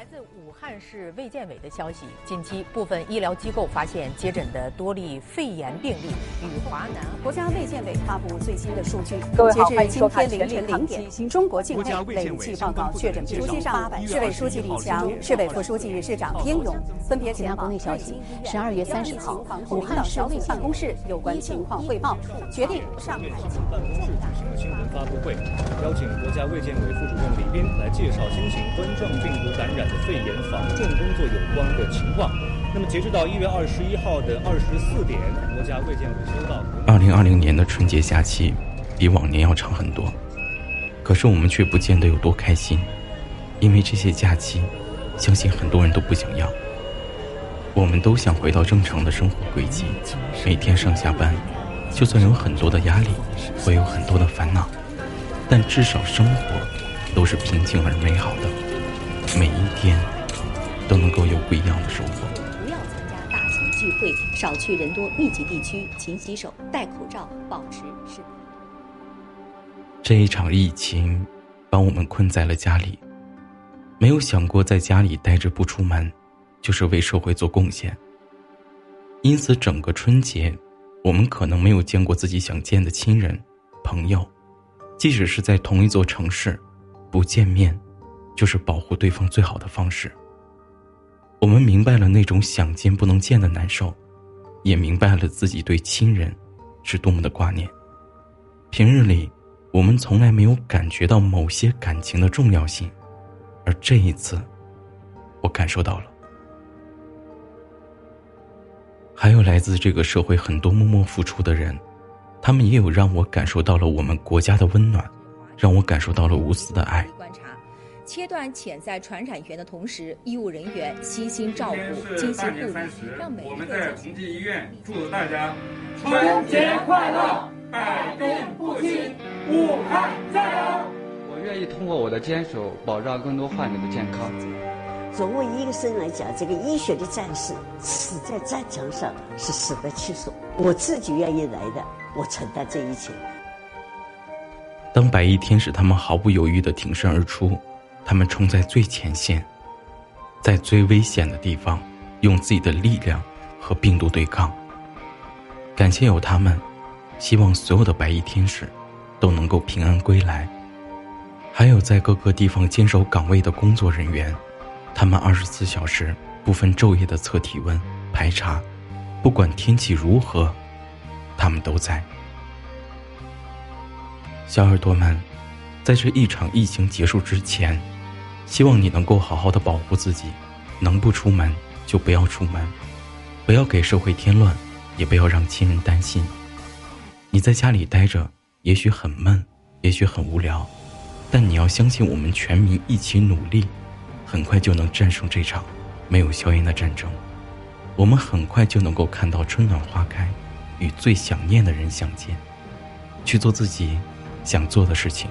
来自武汉市卫健委的消息，近期部分医疗机构发现接诊的多例肺炎病例与华南。国家卫健委发布最新的数据，各位好，截至今天凌晨零点，中国境内累计报告确诊病例八百。市委书记李强、市委副书记、市长丁勇分别前往。国内消息：十二月三十号，武汉市卫办公室有关情况汇报，决定上海办公室举行了新闻发布会，邀请国家卫健委副主任李斌来介绍新型冠状病毒感染。肺炎防控工作有关的情况。那么，截止到一月二十一号的二十四点，国家卫健委收到。二零二零年的春节假期比往年要长很多，可是我们却不见得有多开心，因为这些假期，相信很多人都不想要。我们都想回到正常的生活轨迹，每天上下班，就算有很多的压力，会有很多的烦恼，但至少生活都是平静而美好的。每一天都能够有不一样的收获。不要参加大型聚会，少去人多密集地区，勤洗手，戴口罩，保持适。这一场疫情把我们困在了家里，没有想过在家里待着不出门，就是为社会做贡献。因此，整个春节，我们可能没有见过自己想见的亲人、朋友，即使是在同一座城市，不见面。就是保护对方最好的方式。我们明白了那种想见不能见的难受，也明白了自己对亲人是多么的挂念。平日里，我们从来没有感觉到某些感情的重要性，而这一次，我感受到了。还有来自这个社会很多默默付出的人，他们也有让我感受到了我们国家的温暖，让我感受到了无私的爱。切断潜在传染源的同时，医务人员悉心照顾、精心护理，让每我们在同济医院祝大家春节快乐，百病不侵，武汉加油！我愿意通过我的坚守，保障更多患者的健康。作为医生来讲，这个医学的战士死在战场上是死得其所。我自己愿意来的，我承担这一切。当白衣天使他们毫不犹豫地挺身而出。他们冲在最前线，在最危险的地方，用自己的力量和病毒对抗。感谢有他们，希望所有的白衣天使都能够平安归来。还有在各个地方坚守岗位的工作人员，他们二十四小时不分昼夜的测体温、排查，不管天气如何，他们都在。小耳朵们。在这一场疫情结束之前，希望你能够好好的保护自己，能不出门就不要出门，不要给社会添乱，也不要让亲人担心。你在家里待着，也许很闷，也许很无聊，但你要相信，我们全民一起努力，很快就能战胜这场没有硝烟的战争。我们很快就能够看到春暖花开，与最想念的人相见，去做自己想做的事情。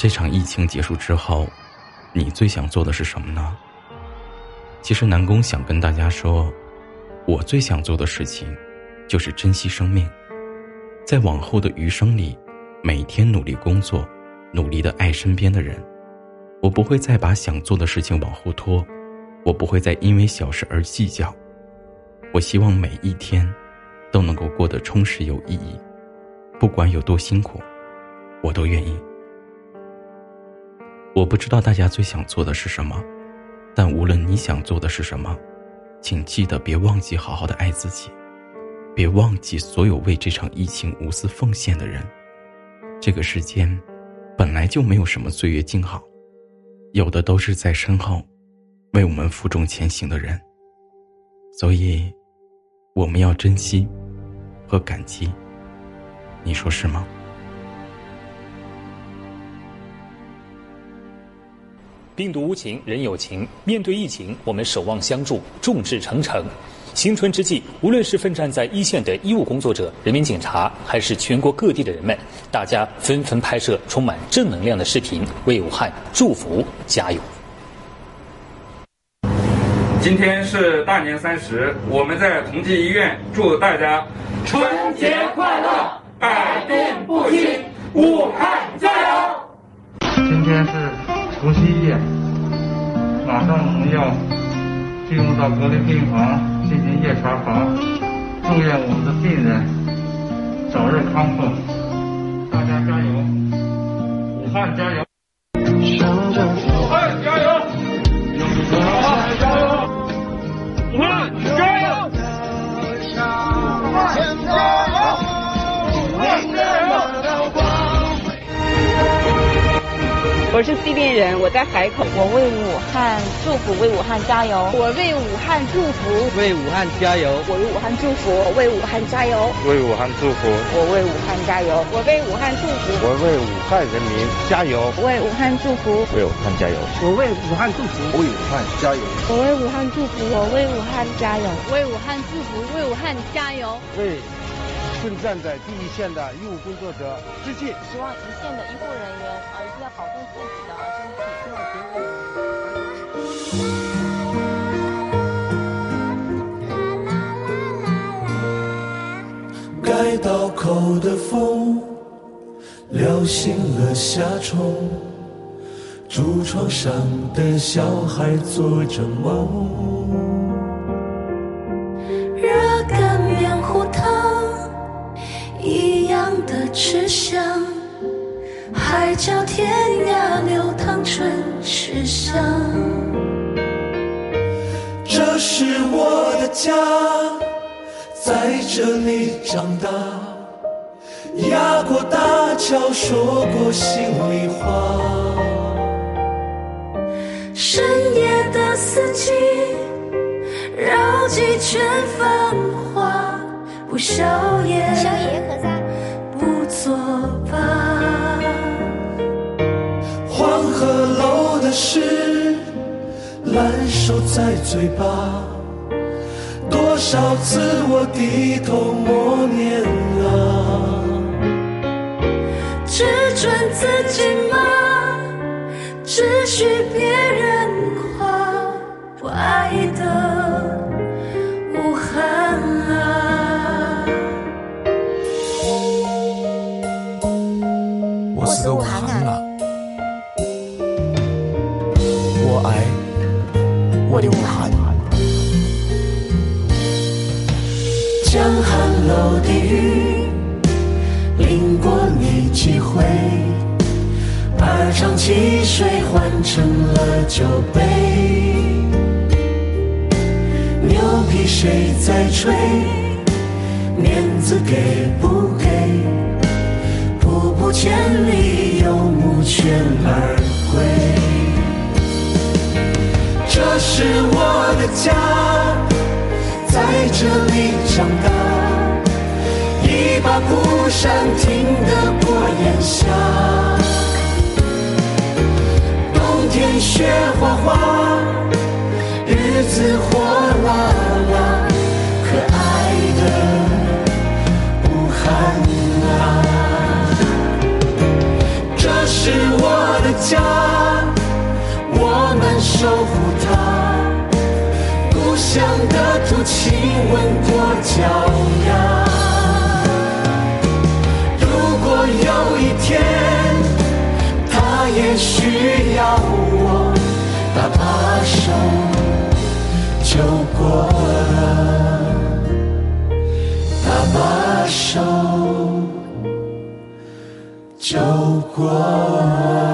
这场疫情结束之后，你最想做的是什么呢？其实南宫想跟大家说，我最想做的事情，就是珍惜生命，在往后的余生里，每天努力工作，努力的爱身边的人。我不会再把想做的事情往后拖，我不会再因为小事而计较。我希望每一天，都能够过得充实有意义，不管有多辛苦，我都愿意。我不知道大家最想做的是什么，但无论你想做的是什么，请记得别忘记好好的爱自己，别忘记所有为这场疫情无私奉献的人。这个世间，本来就没有什么岁月静好，有的都是在身后为我们负重前行的人。所以，我们要珍惜和感激。你说是吗？病毒无情，人有情。面对疫情，我们守望相助，众志成城。新春之际，无论是奋战在一线的医务工作者、人民警察，还是全国各地的人们，大家纷纷拍摄充满正能量的视频，为武汉祝福、加油。今天是大年三十，我们在同济医院祝大家春节快乐，百病不侵，武汉加油！今天是除夕夜，马上我们要进入到隔离病房进行夜查房，祝愿我们的病人早日康复，大家加油，武汉加油！我是 C 边人，我在海口，我为武汉祝福，为武汉加油，我为武汉祝福，为武汉加油，我为武汉祝福，我为武汉加油，为武汉祝福，我为武汉加油，我为武汉祝福，我为武汉人民加油，为武汉祝福，为武汉加油，我为武汉祝福，为武汉加油，我为武汉祝福，我为武汉加油，为武汉祝福，为武汉加油，为。奋战在第一线的医务工作者致敬。希望一线的医护人员啊，一定要保重自己的身体，该刀口的风撩醒了夏虫，竹床上的小孩做着梦。的吃香，海角天涯流淌春吃香。这是我的家，在这里长大，压过大桥，说过心里话。深夜的四季，绕几圈繁华。不消烂熟在嘴巴。多少次我低头默念啊，只准自己骂，只许别人夸。我爱的几回？二厂汽水换成了酒杯。牛皮谁在吹？面子给不给？千里游牧犬儿归，这是我的家，在这里长大，一把蒲扇听得过炎夏，冬天雪花花，日子火辣辣，可爱的武汉啊！这是我的家，我们守护它。故乡的土亲吻过脚丫。手就过了，搭把手。就过。